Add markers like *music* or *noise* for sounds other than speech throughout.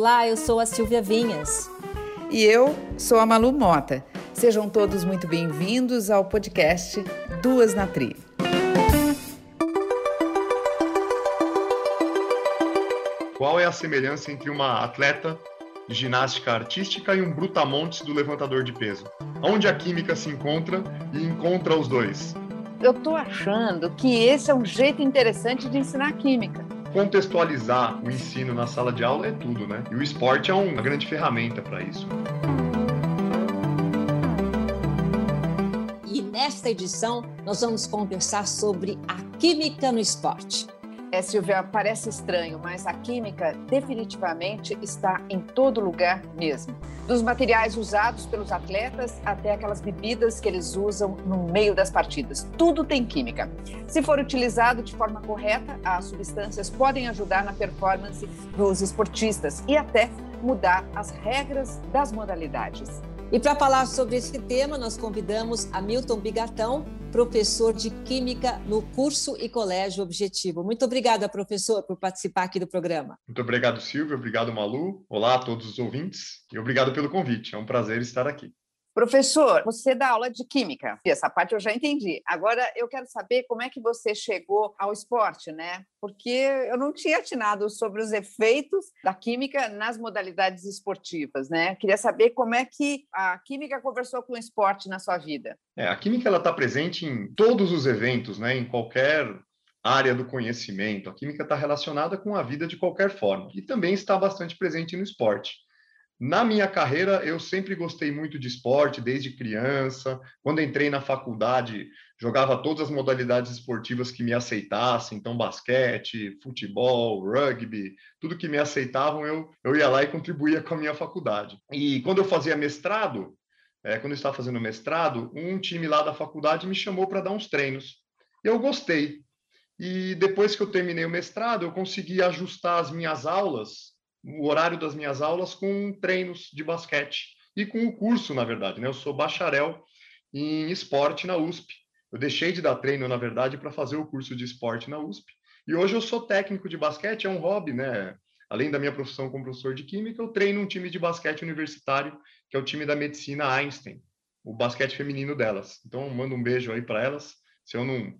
Olá, eu sou a Silvia Vinhas. E eu sou a Malu Mota. Sejam todos muito bem-vindos ao podcast Duas na Tri. Qual é a semelhança entre uma atleta de ginástica artística e um brutamontes do levantador de peso? Onde a química se encontra e encontra os dois? Eu estou achando que esse é um jeito interessante de ensinar química contextualizar o ensino na sala de aula é tudo, né? E o esporte é uma grande ferramenta para isso. E nesta edição nós vamos conversar sobre a química no esporte. É, Silvia, parece estranho, mas a química definitivamente está em todo lugar mesmo. Dos materiais usados pelos atletas até aquelas bebidas que eles usam no meio das partidas. Tudo tem química. Se for utilizado de forma correta, as substâncias podem ajudar na performance dos esportistas e até mudar as regras das modalidades. E para falar sobre esse tema, nós convidamos Hamilton Bigatão, professor de Química no curso e Colégio Objetivo. Muito obrigada, professor, por participar aqui do programa. Muito obrigado, Silvia. Obrigado, Malu. Olá a todos os ouvintes e obrigado pelo convite. É um prazer estar aqui. Professor, você dá aula de química. Essa parte eu já entendi. Agora eu quero saber como é que você chegou ao esporte, né? Porque eu não tinha atinado sobre os efeitos da química nas modalidades esportivas, né? Queria saber como é que a química conversou com o esporte na sua vida. É, a química ela está presente em todos os eventos, né? Em qualquer área do conhecimento. A química está relacionada com a vida de qualquer forma e também está bastante presente no esporte. Na minha carreira, eu sempre gostei muito de esporte, desde criança. Quando entrei na faculdade, jogava todas as modalidades esportivas que me aceitassem, então basquete, futebol, rugby, tudo que me aceitavam, eu, eu ia lá e contribuía com a minha faculdade. E quando eu fazia mestrado, é, quando eu estava fazendo mestrado, um time lá da faculdade me chamou para dar uns treinos. Eu gostei. E depois que eu terminei o mestrado, eu consegui ajustar as minhas aulas o horário das minhas aulas com treinos de basquete e com o curso, na verdade. Né? Eu sou bacharel em esporte na USP. Eu deixei de dar treino, na verdade, para fazer o curso de esporte na USP. E hoje eu sou técnico de basquete, é um hobby, né? Além da minha profissão como professor de química, eu treino um time de basquete universitário, que é o time da medicina Einstein, o basquete feminino delas. Então, mando um beijo aí para elas. Se eu não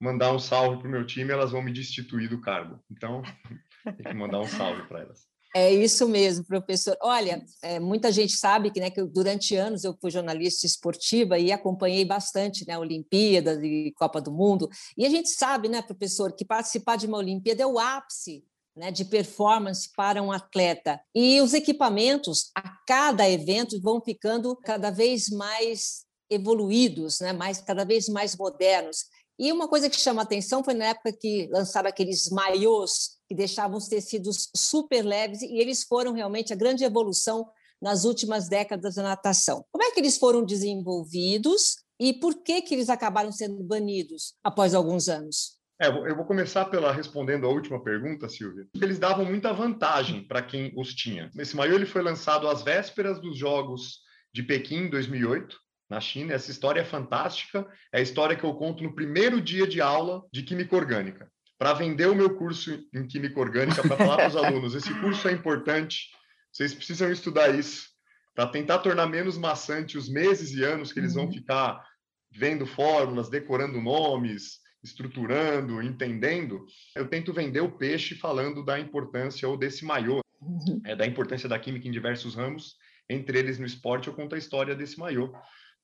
mandar um salve para o meu time, elas vão me destituir do cargo. Então, *laughs* tem que mandar um salve para elas. É isso mesmo, professor. Olha, é, muita gente sabe que, né, que durante anos eu fui jornalista esportiva e acompanhei bastante né, Olimpíadas e Copa do Mundo. E a gente sabe, né, professor, que participar de uma Olimpíada é o ápice né, de performance para um atleta. E os equipamentos, a cada evento, vão ficando cada vez mais evoluídos, né, mais, cada vez mais modernos. E uma coisa que chama atenção foi na época que lançaram aqueles maiôs que deixavam os tecidos super leves e eles foram realmente a grande evolução nas últimas décadas da natação. Como é que eles foram desenvolvidos e por que que eles acabaram sendo banidos após alguns anos? É, eu vou começar pela respondendo a última pergunta, Silvia. Eles davam muita vantagem para quem os tinha. Esse maiô ele foi lançado às vésperas dos Jogos de Pequim, em 2008 na China. Essa história é fantástica. É a história que eu conto no primeiro dia de aula de Química Orgânica. Para vender o meu curso em Química Orgânica, para falar para os alunos: esse curso é importante, vocês precisam estudar isso, para tentar tornar menos maçante os meses e anos que eles vão uhum. ficar vendo fórmulas, decorando nomes, estruturando, entendendo. Eu tento vender o peixe falando da importância ou desse maiô, uhum. é, da importância da química em diversos ramos, entre eles no esporte, eu conto a história desse maiô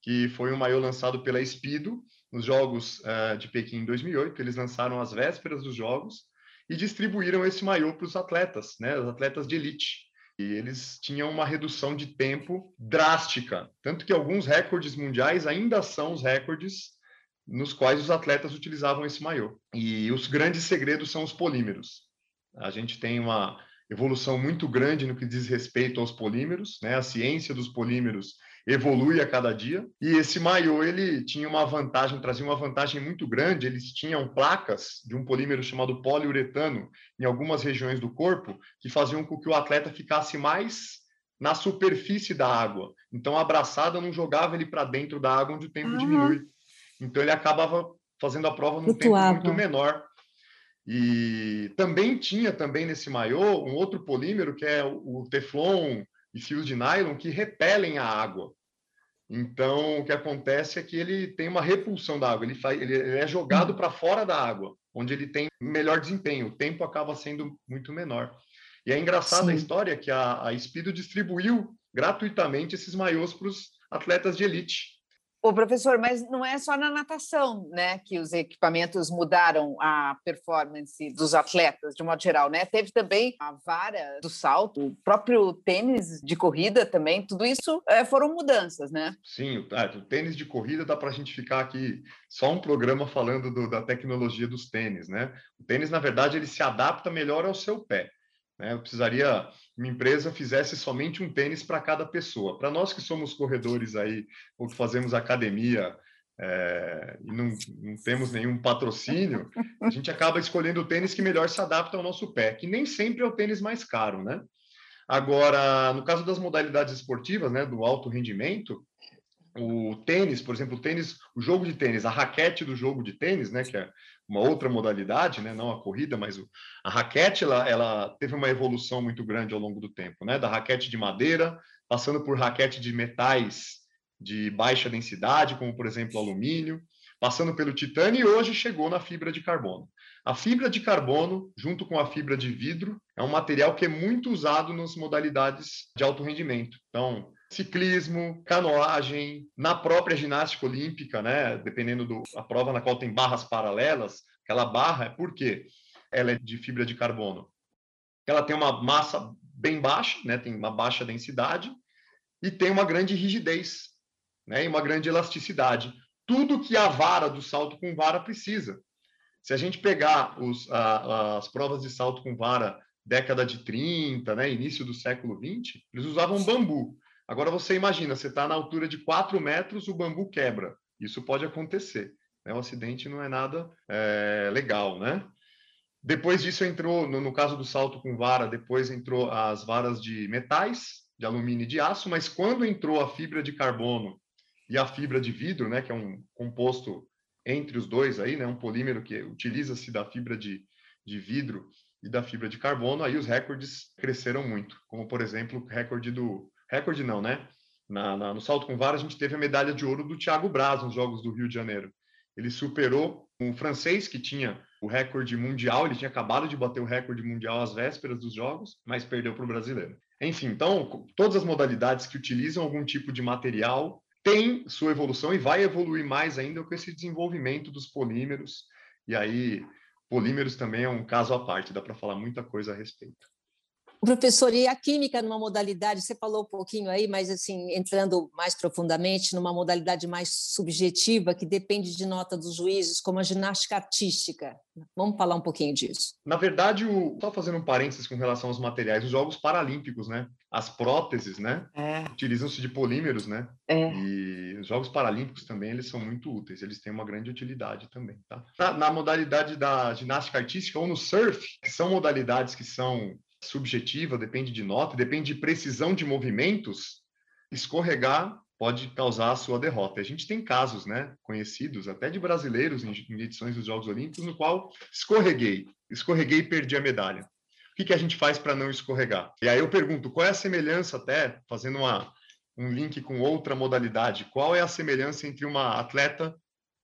que foi um maiô lançado pela Speedo nos Jogos uh, de Pequim em 2008. Eles lançaram às vésperas dos Jogos e distribuíram esse maiô para os atletas, né, os atletas de elite. E eles tinham uma redução de tempo drástica, tanto que alguns recordes mundiais ainda são os recordes nos quais os atletas utilizavam esse maiô. E os grandes segredos são os polímeros. A gente tem uma evolução muito grande no que diz respeito aos polímeros, né? A ciência dos polímeros evolui a cada dia. E esse maiô, ele tinha uma vantagem, trazia uma vantagem muito grande. Eles tinham placas de um polímero chamado poliuretano em algumas regiões do corpo que faziam com que o atleta ficasse mais na superfície da água. Então, a abraçada não jogava ele para dentro da água, onde o tempo diminui. Então, ele acabava fazendo a prova num tempo muito menor. E também tinha também nesse maiô um outro polímero que é o teflon e fios de nylon que repelem a água. Então, o que acontece é que ele tem uma repulsão da água, ele, faz, ele é jogado para fora da água, onde ele tem melhor desempenho, o tempo acaba sendo muito menor. E é engraçada a história que a, a Speedo distribuiu gratuitamente esses maiôs para os atletas de elite. O professor, mas não é só na natação, né, que os equipamentos mudaram a performance dos atletas de modo geral, né? Teve também a vara do salto, o próprio tênis de corrida também. Tudo isso é, foram mudanças, né? Sim, o, é, o, tênis de corrida dá para a gente ficar aqui só um programa falando do, da tecnologia dos tênis, né? O tênis, na verdade, ele se adapta melhor ao seu pé. Né? Eu precisaria uma empresa fizesse somente um tênis para cada pessoa. Para nós que somos corredores aí, ou que fazemos academia é, e não, não, temos nenhum patrocínio, a gente acaba escolhendo o tênis que melhor se adapta ao nosso pé, que nem sempre é o tênis mais caro, né? Agora, no caso das modalidades esportivas, né, do alto rendimento, o tênis, por exemplo, o tênis, o jogo de tênis, a raquete do jogo de tênis, né, que é uma outra modalidade, né, não a corrida, mas o, a raquete, ela, ela teve uma evolução muito grande ao longo do tempo, né, da raquete de madeira, passando por raquete de metais de baixa densidade, como por exemplo alumínio, passando pelo titânio e hoje chegou na fibra de carbono. A fibra de carbono, junto com a fibra de vidro, é um material que é muito usado nas modalidades de alto rendimento. Então, ciclismo, canoagem, na própria ginástica olímpica, né? Dependendo da prova na qual tem barras paralelas, aquela barra é por quê? Ela é de fibra de carbono. Ela tem uma massa bem baixa, né? Tem uma baixa densidade e tem uma grande rigidez, né? E uma grande elasticidade. Tudo que a vara do salto com vara precisa. Se a gente pegar os, a, as provas de salto com vara década de 30, né, início do século 20, eles usavam bambu. Agora você imagina, você está na altura de 4 metros, o bambu quebra. Isso pode acontecer. Né? O acidente não é nada é, legal, né? Depois disso entrou, no, no, caso do salto com vara, depois entrou as varas de metais, de alumínio e de aço, mas quando entrou a fibra de carbono e a fibra de vidro, né, que é um composto entre os dois aí, né, um polímero que utiliza-se da fibra de, de vidro e da fibra de carbono, aí os recordes cresceram muito, como por exemplo o recorde do recorde não, né? Na, na, no salto com vara, a gente teve a medalha de ouro do Thiago Braz nos Jogos do Rio de Janeiro. Ele superou um francês que tinha o recorde mundial, ele tinha acabado de bater o recorde mundial às vésperas dos Jogos, mas perdeu para o brasileiro. Enfim, então, todas as modalidades que utilizam algum tipo de material têm sua evolução e vai evoluir mais ainda com esse desenvolvimento dos polímeros. E aí, polímeros também é um caso à parte, dá para falar muita coisa a respeito. Professor, e a química numa modalidade, você falou um pouquinho aí, mas assim, entrando mais profundamente, numa modalidade mais subjetiva, que depende de nota dos juízes, como a ginástica artística. Vamos falar um pouquinho disso. Na verdade, o... só fazendo um parênteses com relação aos materiais, os Jogos Paralímpicos, né? As próteses, né? É. Utilizam-se de polímeros, né? É. E os Jogos Paralímpicos também, eles são muito úteis, eles têm uma grande utilidade também, tá? Na, na modalidade da ginástica artística ou no surf, que são modalidades que são subjetiva, depende de nota, depende de precisão de movimentos, escorregar pode causar a sua derrota. A gente tem casos, né, conhecidos até de brasileiros em, edições dos Jogos Olímpicos no qual escorreguei, escorreguei e perdi a medalha. O que, que a gente faz para não escorregar? E aí eu pergunto, qual é a semelhança até, fazendo uma, um link com outra modalidade, qual é a semelhança entre uma atleta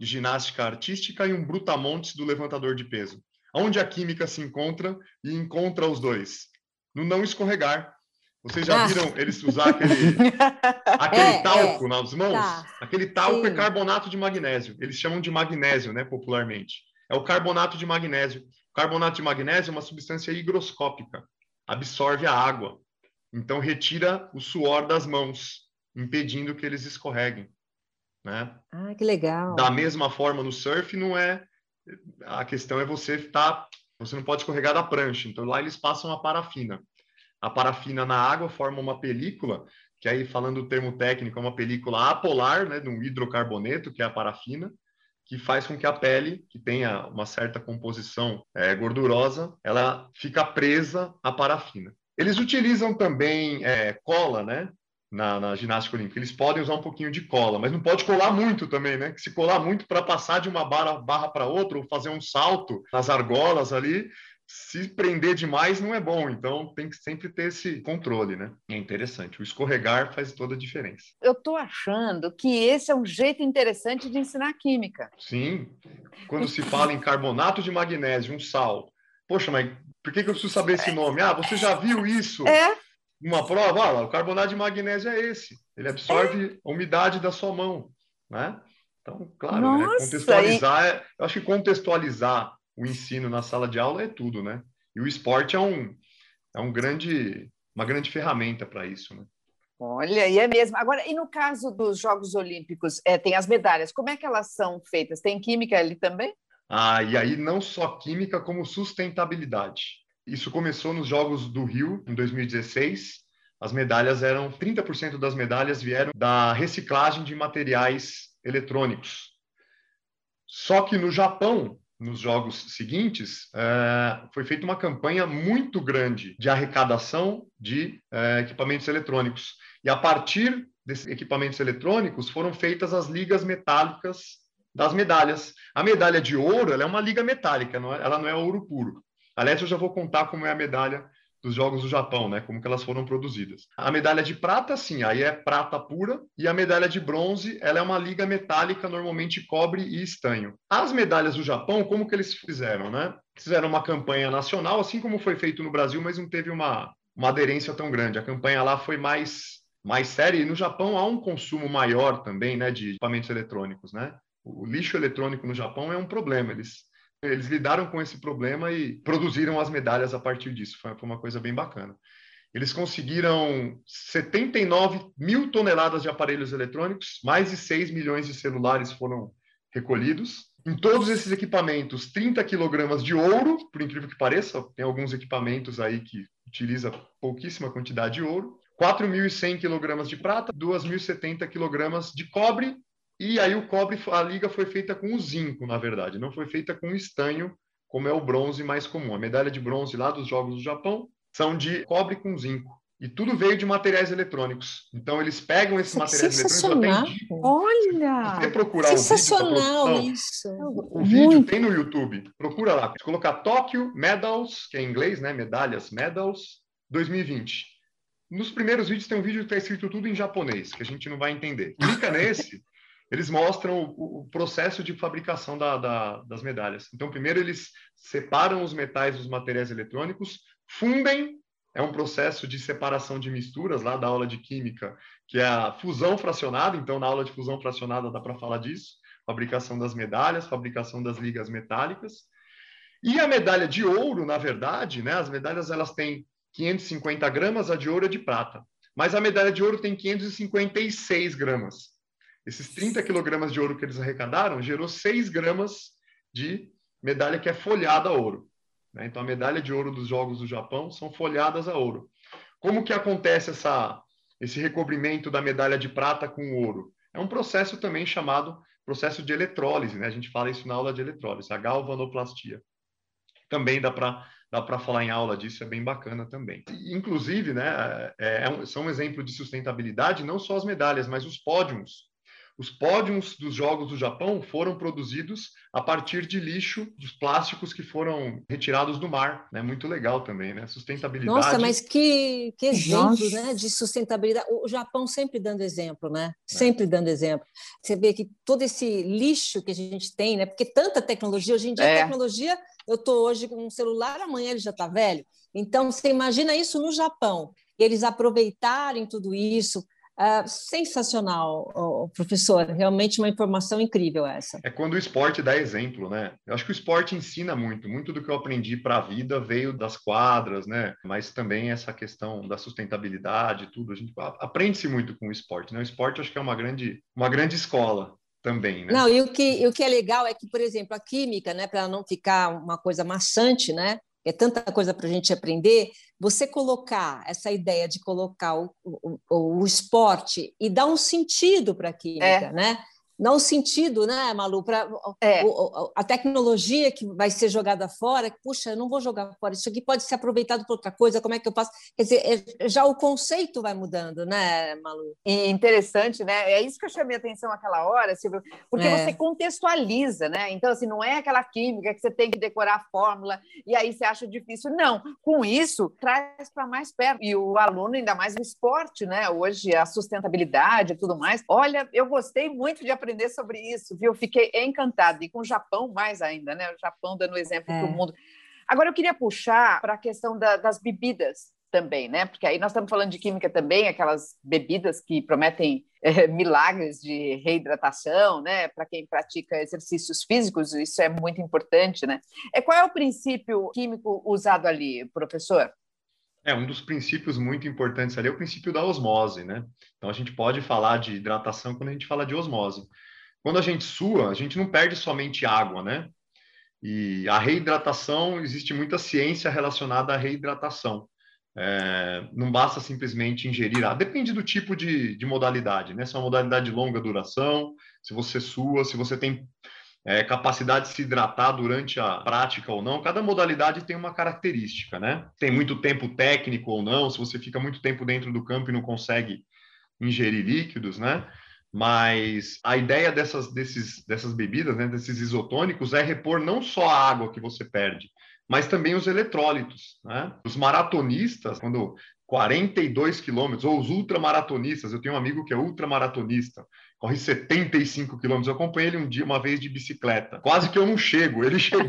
de ginástica artística e um brutamontes do levantador de peso? Onde a química se encontra e encontra os dois? No não escorregar. Vocês já ah. viram eles usar aquele, *laughs* aquele é, talco é. nas mãos? Tá. Aquele talco é Sim. é carbonato de magnésio. Eles chamam de magnésio, né, popularmente. É o carbonato de magnésio. O carbonato de magnésio é uma substância higroscópica. Absorve a água. Então, retira o suor das mãos, impedindo que eles escorreguem. Né? Ah, que legal. Da mesma forma, no surf, não é a questão é você estar, tá, você não pode escorregar da prancha. Então lá eles passam a parafina. A parafina na água forma uma película, que aí falando o termo técnico é uma película apolar, né, de um hidrocarboneto, que é a parafina, que faz com que a pele, que tenha uma certa composição é, gordurosa, ela fica presa à parafina. Eles utilizam também é, cola, né? Na, na, ginástica olímpica. Eles podem usar um pouquinho de cola, mas não pode colar muito também, né? Se colar muito para passar de uma barra, barra para outra ou fazer um salto nas argolas ali, se prender demais não é bom. Então tem que sempre ter esse controle, né? É interessante. O escorregar faz toda a diferença. Eu estou achando que esse é um jeito interessante de ensinar química. Sim. Quando se fala em carbonato de magnésio, um sal. Poxa, mas por que, que eu preciso saber esse nome? Ah, você já viu isso? É uma prova, olha, o carbonato de magnésio é esse. Ele absorve a umidade da sua mão, né? Então, claro, né? contextualizar, e... é, eu acho que contextualizar o ensino na sala de aula é tudo, né? E o esporte é um é um grande uma grande ferramenta para isso, né? Olha, e é mesmo. Agora, e no caso dos Jogos Olímpicos, é, tem as medalhas, como é que elas são feitas? Tem química ali também? Ah, e aí não só química, como sustentabilidade. Isso começou nos Jogos do Rio, em 2016. As medalhas eram, 30% das medalhas vieram da reciclagem de materiais eletrônicos. Só que no Japão, nos jogos seguintes, é, foi feita uma campanha muito grande de arrecadação de é, equipamentos eletrônicos. E a partir desses equipamentos eletrônicos foram feitas as ligas metálicas das medalhas. A medalha de ouro é uma liga metálica, é, ela não é ouro puro. Aliás, eu já vou contar como é a medalha dos Jogos do Japão, né? Como que elas foram produzidas. A medalha de prata, sim, aí é prata pura, e a medalha de bronze, ela é uma liga metálica, normalmente cobre e estanho. As medalhas do Japão, como que eles fizeram, né? Fizeram uma campanha nacional, assim como foi feito no Brasil, mas não teve uma, uma aderência tão grande. A campanha lá foi mais mais séria, e no Japão há um consumo maior também, né, de equipamentos eletrônicos, né? O lixo eletrônico no Japão é um problema. Eles eles lidaram com esse problema e produziram as medalhas a partir disso. Foi, uma coisa bem bacana. Eles conseguiram 79 mil toneladas de aparelhos eletrônicos, mais de 6 milhões de celulares foram recolhidos. Em todos esses equipamentos, 30 quilogramas de ouro, por incrível que pareça, tem alguns equipamentos aí que utiliza pouquíssima quantidade de ouro, 4.100 quilogramas de prata, 2.070 quilogramas de cobre e aí o cobre, a liga foi feita com o zinco, na verdade, não foi feita com estanho, como é o bronze mais comum. A medalha de bronze lá dos Jogos do Japão são de cobre com zinco. E tudo veio de materiais eletrônicos. Então, eles pegam esses materiais eletrônicos. Olha! Se você procurar Sensacional o vídeo isso! O, vídeo tem no YouTube. Procura lá. Se colocar Tóquio Medals, que é em inglês, né? Medalhas, Medals, 2020. Nos primeiros vídeos tem um vídeo que está escrito tudo em japonês, que a gente não vai entender. Clica nesse eles mostram o, o processo de fabricação da, da, das medalhas. Então, primeiro eles separam os metais dos materiais eletrônicos, fundem, é um processo de separação de misturas lá da aula de química, que é a fusão fracionada. Então, na aula de fusão fracionada dá para falar disso, fabricação das medalhas, fabricação das ligas metálicas. E a medalha de ouro, na verdade, né, as medalhas elas têm 550 gramas, a de ouro é de prata. Mas a medalha de ouro tem 556 gramas. Esses 30 quilogramas de ouro que eles arrecadaram gerou 6 gramas de medalha que é folhada a ouro. Né? Então, a medalha de ouro dos Jogos do Japão são folhadas a ouro. Como que acontece essa, esse recobrimento da medalha de prata com ouro? É um processo também chamado processo de eletrólise, né? A gente fala isso na aula de eletrólise, a galvanoplastia. Também dá para dá para falar em aula disso, é bem bacana também. Inclusive, né, é, é um, são um exemplo de sustentabilidade, não só as medalhas, mas os pódios os pódios dos Jogos do Japão foram produzidos a partir de lixo, dos plásticos que foram retirados do mar. É né? muito legal também, né? Sustentabilidade. Nossa, mas que, que exemplo né? de sustentabilidade. O Japão sempre dando exemplo, né? É. Sempre dando exemplo. Você vê que todo esse lixo que a gente tem, né? Porque tanta tecnologia, hoje em dia é. a tecnologia, eu estou hoje com um celular, amanhã ele já está velho. Então, você imagina isso no Japão. Eles aproveitarem tudo isso, Uh, sensacional, professor. Realmente uma informação incrível essa. É quando o esporte dá exemplo, né? Eu acho que o esporte ensina muito. Muito do que eu aprendi para a vida veio das quadras, né? Mas também essa questão da sustentabilidade, tudo. A gente aprende-se muito com o esporte, né? O esporte acho que é uma grande, uma grande escola também, né? Não, e o que, e o que é legal é que, por exemplo, a química, né? Para não ficar uma coisa maçante, né? É tanta coisa para a gente aprender, você colocar essa ideia de colocar o, o, o esporte e dar um sentido para a química, é. né? Não o sentido, né, Malu, para é. a tecnologia que vai ser jogada fora, puxa, eu não vou jogar fora, isso aqui pode ser aproveitado para outra coisa, como é que eu faço? Quer dizer, é, já o conceito vai mudando, né, Malu? E interessante, né? É isso que eu chamei a atenção aquela hora, Silvio, porque é. você contextualiza, né? Então, assim, não é aquela química que você tem que decorar a fórmula e aí você acha difícil. Não, com isso, traz para mais perto. E o aluno, ainda mais no esporte, né? Hoje, a sustentabilidade e tudo mais. Olha, eu gostei muito de aprender aprender sobre isso, viu? Fiquei encantada. E com o Japão mais ainda, né? O Japão dando exemplo é. para o mundo. Agora, eu queria puxar para a questão da, das bebidas também, né? Porque aí nós estamos falando de química também, aquelas bebidas que prometem é, *laughs* milagres de reidratação, né? Para quem pratica exercícios físicos, isso é muito importante, né? É, qual é o princípio químico usado ali, professor? É, um dos princípios muito importantes ali é o princípio da osmose, né? Então a gente pode falar de hidratação quando a gente fala de osmose. Quando a gente sua, a gente não perde somente água, né? E a reidratação, existe muita ciência relacionada à reidratação. É, não basta simplesmente ingerir água. Depende do tipo de, de modalidade, né? Se é uma modalidade de longa duração, se você sua, se você tem é, capacidade de se hidratar durante a prática ou não, cada modalidade tem uma característica, né? Tem muito tempo técnico ou não, se você fica muito tempo dentro do campo e não consegue ingerir líquidos, né? Mas a ideia dessas, desses, dessas bebidas, né, desses isotônicos, é repor não só a água que você perde, mas também os eletrólitos. Né? Os maratonistas, quando 42 quilômetros, ou os ultramaratonistas, eu tenho um amigo que é ultramaratonista, corre 75 quilômetros. Eu acompanhei ele um dia, uma vez de bicicleta. Quase que eu não chego. Ele *laughs* chegou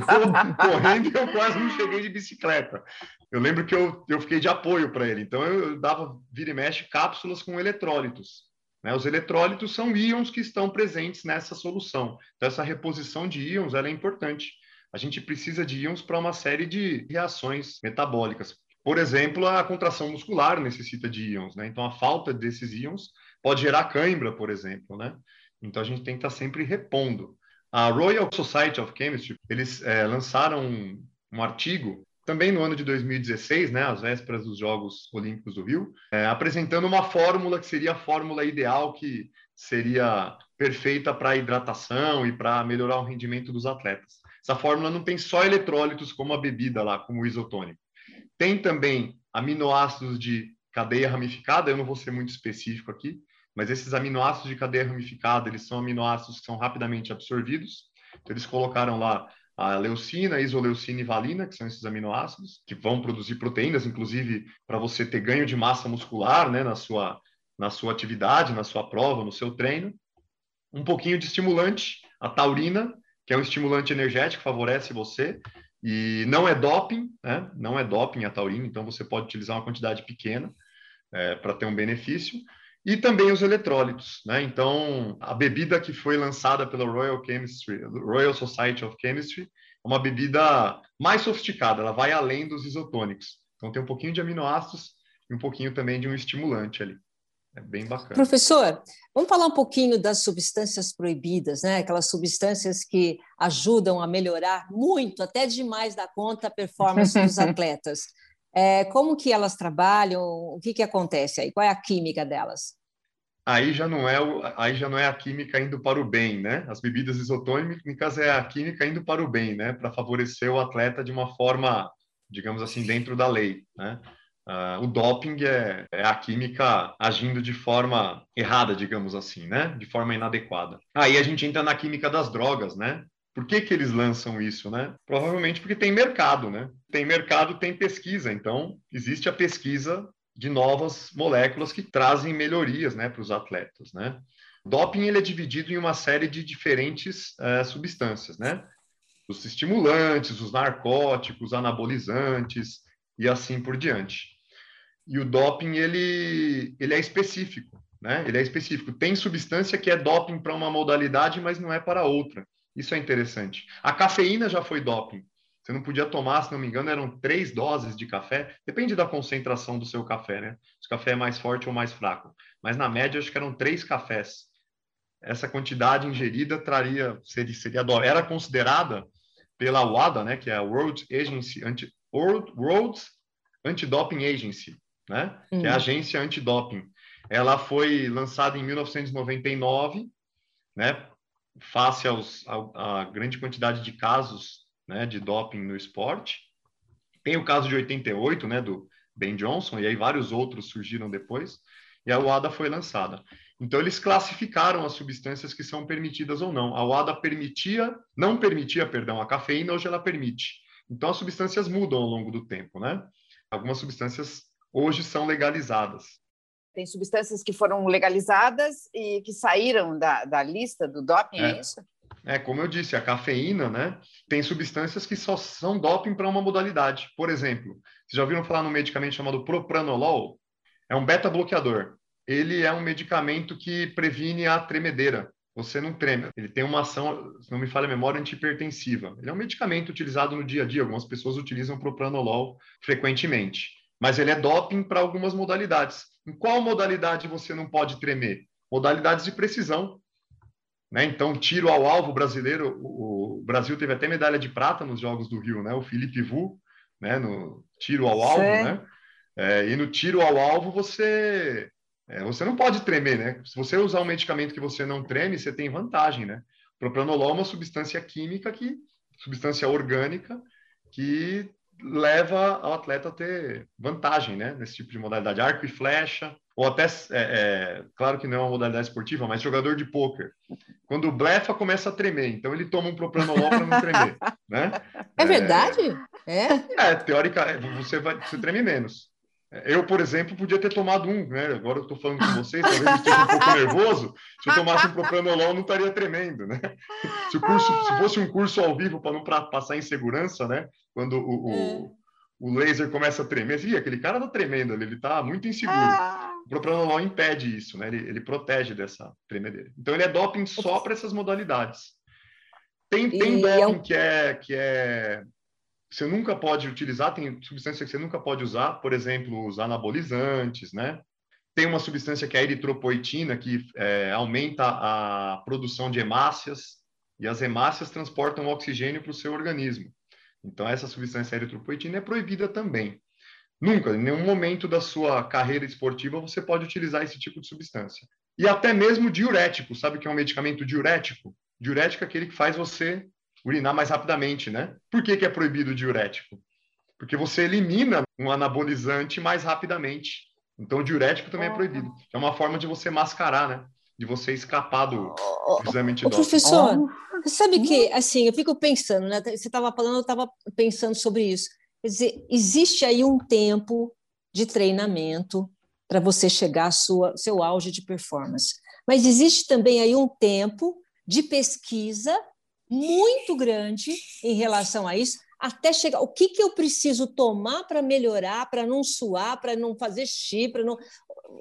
correndo e eu quase não cheguei de bicicleta. Eu lembro que eu, eu fiquei de apoio para ele. Então eu, eu dava, vira e mexe, cápsulas com eletrólitos. Né? Os eletrólitos são íons que estão presentes nessa solução. Então essa reposição de íons ela é importante. A gente precisa de íons para uma série de reações metabólicas. Por exemplo, a contração muscular necessita de íons, né? Então a falta desses íons pode gerar cãibra, por exemplo, né? Então a gente tem que estar sempre repondo. A Royal Society of Chemistry, eles é, lançaram um, um, artigo também no ano de 2016, né, às vésperas dos Jogos Olímpicos do Rio, é, apresentando uma fórmula que seria a fórmula ideal que seria perfeita para hidratação e para melhorar o rendimento dos atletas. Essa fórmula não tem só eletrólitos como a bebida lá, como o isotônico. Tem também aminoácidos de cadeia ramificada, eu não vou ser muito específico aqui, mas esses aminoácidos de cadeia ramificada, eles são aminoácidos que são rapidamente absorvidos. Então, eles colocaram lá a leucina, isoleucina e valina, que são esses aminoácidos, que vão produzir proteínas, inclusive para você ter ganho de massa muscular né, na, sua, na sua atividade, na sua prova, no seu treino. Um pouquinho de estimulante, a taurina, que é um estimulante energético, favorece você. E não é doping, né? não é doping a taurina, então você pode utilizar uma quantidade pequena é, para ter um benefício e também os eletrólitos, né? Então, a bebida que foi lançada pela Royal Chemistry, Royal Society of Chemistry, é uma bebida mais sofisticada, ela vai além dos isotônicos. Então, tem um pouquinho de aminoácidos e um pouquinho também de um estimulante ali. É bem bacana. Professor, vamos falar um pouquinho das substâncias proibidas, né? Aquelas substâncias que ajudam a melhorar muito, até demais da conta, a performance dos *laughs* atletas. É, como que elas trabalham? O que, que acontece aí? Qual é a química delas? Aí já não é aí já não é a química indo para o bem, né? As bebidas isotônicas é a química indo para o bem, né? Para favorecer o atleta de uma forma, digamos assim, dentro da lei, né? Uh, o doping é, é, a química agindo de forma errada, digamos assim, né? De forma inadequada. Aí a gente entra na química das drogas, né? Por que, que eles lançam isso, né? Provavelmente porque tem mercado, né? Tem mercado, tem pesquisa. Então, existe a pesquisa de novas moléculas que trazem melhorias, né, para os atletas, né? Doping ele é dividido em uma série de diferentes uh, substâncias, né? Os estimulantes, os narcóticos, anabolizantes e assim por diante. E o doping ele ele é específico, né? Ele é específico. Tem substância que é doping para uma modalidade, mas não é para outra. Isso é interessante. A cafeína já foi doping. Você não podia tomar, se não me engano, eram três doses de café. Depende da concentração do seu café, né? Se o café é mais forte ou mais fraco. Mas na média, acho que eram três cafés. Essa quantidade ingerida traria, seria, seria era considerada pela WADA, né? Que é a World Agency Anti, World, World Anti-Doping Agency, né? Hum. Que é a agência antidoping. Ela foi lançada em 1999, né? Face aos, a, a grande quantidade de casos né, de doping no esporte. Tem o caso de 88, né, do Ben Johnson, e aí vários outros surgiram depois, e a UADA foi lançada. Então, eles classificaram as substâncias que são permitidas ou não. A UADA permitia, não permitia, perdão, a cafeína, hoje ela permite. Então, as substâncias mudam ao longo do tempo, né? Algumas substâncias hoje são legalizadas. Tem substâncias que foram legalizadas e que saíram da, da lista do doping, é, é isso? É, como eu disse, a cafeína, né? Tem substâncias que só são doping para uma modalidade. Por exemplo, vocês já ouviram falar num medicamento chamado propranolol? É um beta-bloqueador ele é um medicamento que previne a tremedeira. Você não treme. Ele tem uma ação, se não me falha a memória, antipertensiva. Ele é um medicamento utilizado no dia a dia. Algumas pessoas utilizam propranolol frequentemente. Mas ele é doping para algumas modalidades. Em qual modalidade você não pode tremer? Modalidades de precisão. Né? Então, tiro ao alvo brasileiro, o, Brasil teve até medalha de prata nos Jogos do Rio, né? O Felipe Vu, né? No tiro ao alvo, Sim. né? É, e no tiro ao alvo você é, você não pode tremer, né? Se você usar um medicamento que você não treme, você tem vantagem, né? Propranolol é uma substância química que, substância orgânica, que leva o atleta a ter vantagem, né? Nesse tipo de modalidade, arco e flecha, ou até, é, é, claro que não é uma modalidade esportiva, mas jogador de pôquer. Quando blefa, começa a tremer, então ele toma um propranolol para não tremer, né? *laughs* É verdade? É, é teórica, você, vai, você treme menos. Eu, por exemplo, podia ter tomado um, né? Agora eu estou falando com vocês, talvez eu esteja um pouco nervoso. Se eu tomasse um propranolol, não estaria tremendo, né? Se o curso, se fosse um curso ao vivo para não pra passar em segurança, né? Quando o, o, é. o laser começa a tremer, assim, aquele cara está tremendo ele está muito inseguro. Ah. O propranolol impede isso, né? Ele, ele protege dessa tremedeira. Então, ele é doping só para essas modalidades. Tem, tem doping é um... que é que é você nunca pode utilizar, tem substância que você nunca pode usar, por exemplo, os anabolizantes, né? Tem uma substância que é a eritropoetina, que é, aumenta a produção de hemácias, e as hemácias transportam oxigênio para o seu organismo. Então, essa substância eritropoetina é proibida também. Nunca, em nenhum momento da sua carreira esportiva, você pode utilizar esse tipo de substância. E até mesmo diurético, sabe o que é um medicamento diurético? Diurético é aquele que faz você urinar mais rapidamente, né? Por que, que é proibido o diurético? Porque você elimina um anabolizante mais rapidamente. Então, o diurético também é proibido. É uma forma de você mascarar, né? De você escapar do, do exame de Professor, oh. sabe que, assim, eu fico pensando, né? Você estava falando, eu estava pensando sobre isso. Quer dizer, existe aí um tempo de treinamento para você chegar ao sua, seu auge de performance. Mas existe também aí um tempo de pesquisa muito grande em relação a isso, até chegar. O que, que eu preciso tomar para melhorar, para não suar, para não fazer xixi, para não.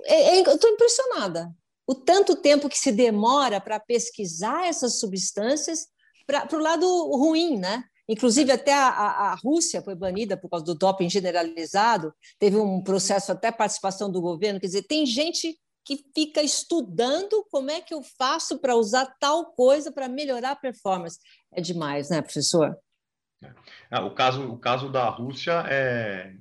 É, é, eu estou impressionada. O tanto tempo que se demora para pesquisar essas substâncias para o lado ruim, né? Inclusive, até a, a, Rússia foi banida por causa do doping generalizado, teve um processo até participação do governo. Quer dizer, tem gente que fica estudando como é que eu faço para usar tal coisa para melhorar a performance. É demais, né, professor? É. Ah, o, caso, o caso da Rússia é,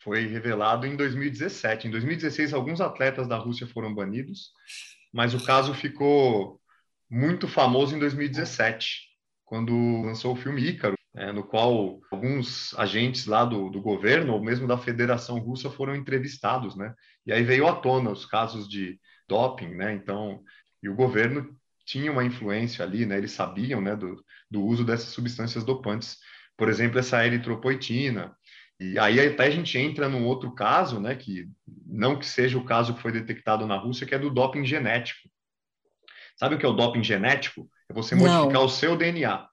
foi revelado em 2017. Em 2016, alguns atletas da Rússia foram banidos, mas o caso ficou muito famoso em 2017, quando lançou o filme Ícaro, é, no qual alguns agentes lá do, do, governo, ou mesmo da Federação Russa, foram entrevistados, né? E aí veio à tona os casos de doping, né? Então, e o governo tinha uma influência ali, né? Eles sabiam, né, do, do uso dessas substâncias dopantes, por exemplo, essa eritropoetina. E aí até a gente entra num outro caso, né, que não que seja o caso que foi detectado na Rússia, que é do doping genético. Sabe o que é o doping genético? É você modificar não. o seu DNA.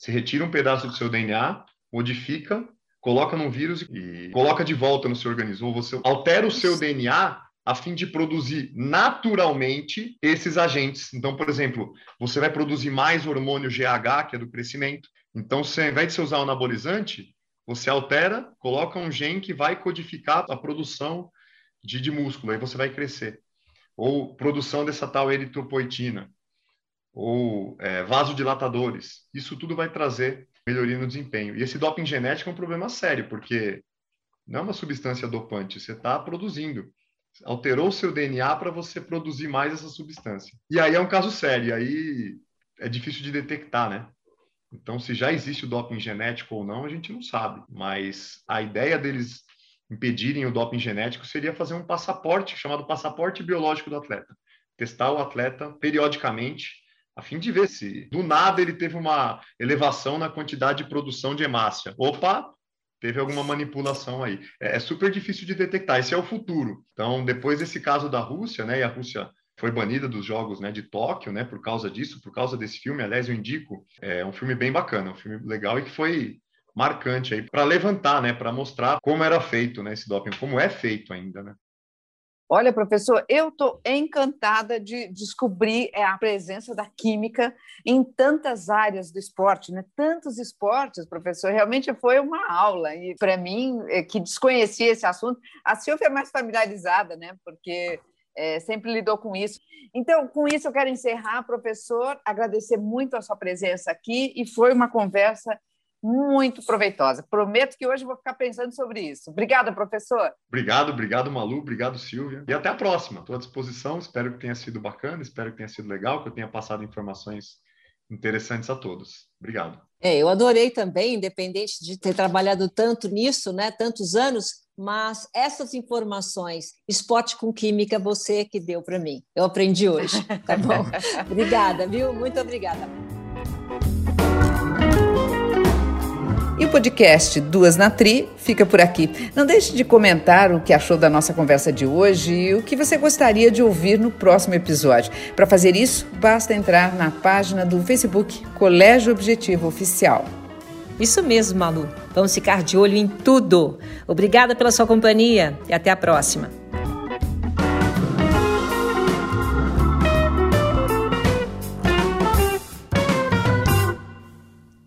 Você retira um pedaço do seu DNA, modifica, coloca num vírus e coloca de volta no seu organismo. Você altera o seu DNA a fim de produzir naturalmente esses agentes. Então, por exemplo, você vai produzir mais hormônio GH, que é do crescimento. Então, você, ao invés de você usar o anabolizante, você altera, coloca um gene que vai codificar a produção de, de músculo, aí você vai crescer. Ou produção dessa tal eritropoetina ou é, vasodilatadores. Isso tudo vai trazer melhoria no desempenho. E esse doping genético é um problema sério, porque não é uma substância dopante, você está produzindo. Alterou o seu DNA para você produzir mais essa substância. E aí é um caso sério. Aí é difícil de detectar, né? Então, se já existe o doping genético ou não, a gente não sabe. Mas a ideia deles impedirem o doping genético seria fazer um passaporte chamado passaporte biológico do atleta. Testar o atleta periodicamente, a fim de ver se do nada ele teve uma elevação na quantidade de produção de hemácia. Opa, teve alguma manipulação aí. É, é super difícil de detectar. Esse é o futuro. Então, depois desse caso da Rússia, né, e a Rússia foi banida dos jogos né, de Tóquio, né, por causa disso, por causa desse filme. Aliás, eu indico, é um filme bem bacana, um filme legal e que foi marcante aí para levantar, né, para mostrar como era feito, né, esse doping, como é feito ainda, né? Olha, professor, eu estou encantada de descobrir é, a presença da química em tantas áreas do esporte, né? Tantos esportes, professor. Realmente foi uma aula. E para mim, é, que desconhecia esse assunto, a Silvia é mais familiarizada, né? Porque é, sempre lidou com isso. Então, com isso, eu quero encerrar, professor, agradecer muito a sua presença aqui e foi uma conversa muito proveitosa. Prometo que hoje vou ficar pensando sobre isso. Obrigada, professor. Obrigado, obrigado, Malu, obrigado, Silvia. E até a próxima. Estou à disposição. Espero que tenha sido bacana, espero que tenha sido legal, que eu tenha passado informações interessantes a todos. Obrigado. É, eu adorei também, independente de ter trabalhado tanto nisso, né, tantos anos, mas essas informações, esporte com química, você que deu para mim. Eu aprendi hoje, tá bom? *laughs* obrigada, viu? Muito obrigada. E o podcast Duas na Tri fica por aqui. Não deixe de comentar o que achou da nossa conversa de hoje e o que você gostaria de ouvir no próximo episódio. Para fazer isso, basta entrar na página do Facebook Colégio Objetivo Oficial. Isso mesmo, Malu. Vamos ficar de olho em tudo. Obrigada pela sua companhia e até a próxima.